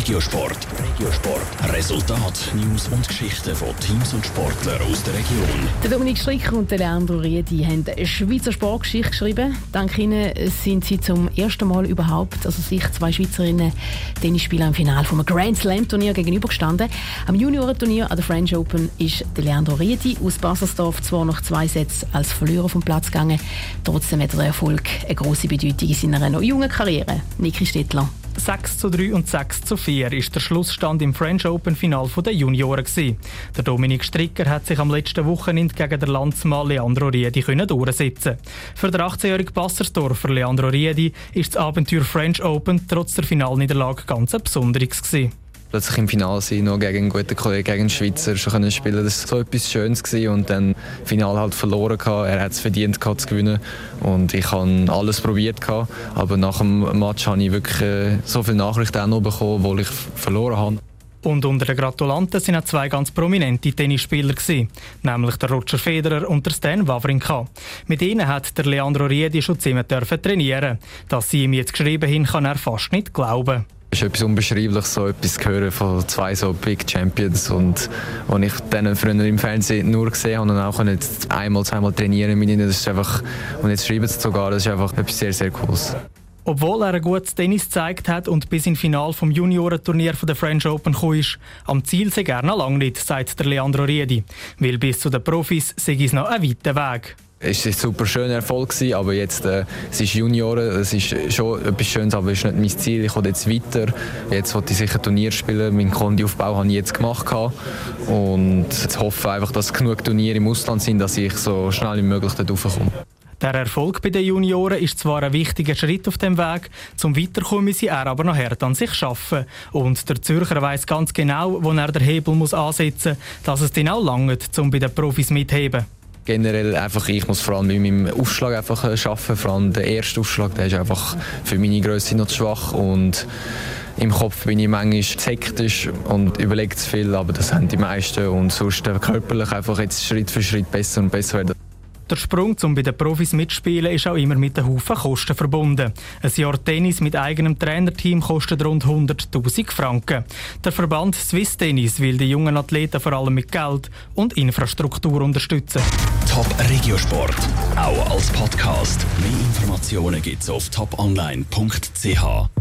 Regiosport. Regiosport. Resultat, News und Geschichten von Teams und Sportlern aus der Region. Der Dominik Stricker und der Leandro Riedi haben eine Schweizer Sportgeschichte geschrieben. Dank ihnen sind sie zum ersten Mal überhaupt, also sich zwei Schweizerinnen Tennisspieler im Finale vom Grand Slam Turnier gegenübergestanden. Am Juniorenturnier an der French Open ist der Leandro Riedi aus Baselsdorf zwar noch zwei Sätze als Verlierer vom Platz gegangen, trotzdem hat der Erfolg eine große Bedeutung in seiner noch jungen Karriere. Niki Stettler. 6 zu 3 und 6 zu 4 ist der Schlussstand im French Open Final der Junioren gewesen. Der Dominik Stricker hat sich am letzten Wochenende gegen den Landsmann Leandro Riedi durchsetzen. Für den 18-jährigen Passersdorfer Leandro Riedi ist das Abenteuer French Open trotz der Finalniederlage ganz ein besonderes gewesen plötzlich im Finale sein, noch gegen einen guten Kollegen, gegen einen Schweizer schon können spielen. Das war so etwas Schönes gewesen. und dann Finale halt verloren gehabt. Er hat es verdient gehabt, zu gewinnen und ich habe alles probiert gehabt. aber nach dem Match habe ich wirklich äh, so viele Nachrichten auch noch bekommen, wo ich verloren habe. Und unter den Gratulanten sind auch zwei ganz prominente Tennisspieler gewesen, nämlich der Roger Federer und der Stan Wawrinka. Mit ihnen hat der Leandro Riedi schon ziemlich trainieren. Dass sie ihm jetzt geschrieben haben, kann er fast nicht glauben. Es ist etwas Unbeschreibliches, so etwas zu hören von zwei so Big Champions und und ich dann früher im Fernsehen nur gesehen habe und auch nicht einmal, zweimal trainieren mit ihnen, das ist einfach, und jetzt schreiben sie sogar, das ist einfach etwas sehr, sehr Cooles. Obwohl er ein gutes Tennis gezeigt hat und bis ins Finale vom Juniorenturnier der French Open gekommen ist, am Ziel sei er noch lange nicht, sagt der Leandro Riedi. Weil bis zu den Profis sei es noch ein weiter Weg. Es war ein super schöner Erfolg, aber jetzt, äh, es ist Junioren, es ist schon etwas Schönes, aber es ist nicht mein Ziel. Ich will jetzt weiter. Jetzt wollte ich sicher Turnier spielen. Meinen Kondiaufbau habe ich jetzt gemacht. Und jetzt hoffe einfach, dass genug Turniere im Ausland sind, dass ich so schnell wie möglich dort raufkomme. Der Erfolg bei den Junioren ist zwar ein wichtiger Schritt auf dem Weg, zum Weiterkommen müsse er aber noch hart an sich arbeiten. Und der Zürcher weiß ganz genau, wo er den Hebel muss ansetzen muss, dass es dann auch langt, um bei den Profis mitheben generell einfach, ich muss vor allem mit meinem Aufschlag einfach äh, arbeiten. Vor allem der erste Aufschlag, der ist einfach für meine Größe noch zu schwach und im Kopf bin ich manchmal hektisch und überlege zu viel, aber das haben die meisten und sonst körperlich einfach jetzt Schritt für Schritt besser und besser werden. Der Sprung, um bei den Profis mitzuspielen, ist auch immer mit einem Haufen Kosten verbunden. Ein Jahr Tennis mit eigenem Trainerteam kostet rund 100.000 Franken. Der Verband Swiss Tennis will die jungen Athleten vor allem mit Geld und Infrastruktur unterstützen. Top Regiosport, auch als Podcast. Mehr Informationen gibt's auf toponline.ch.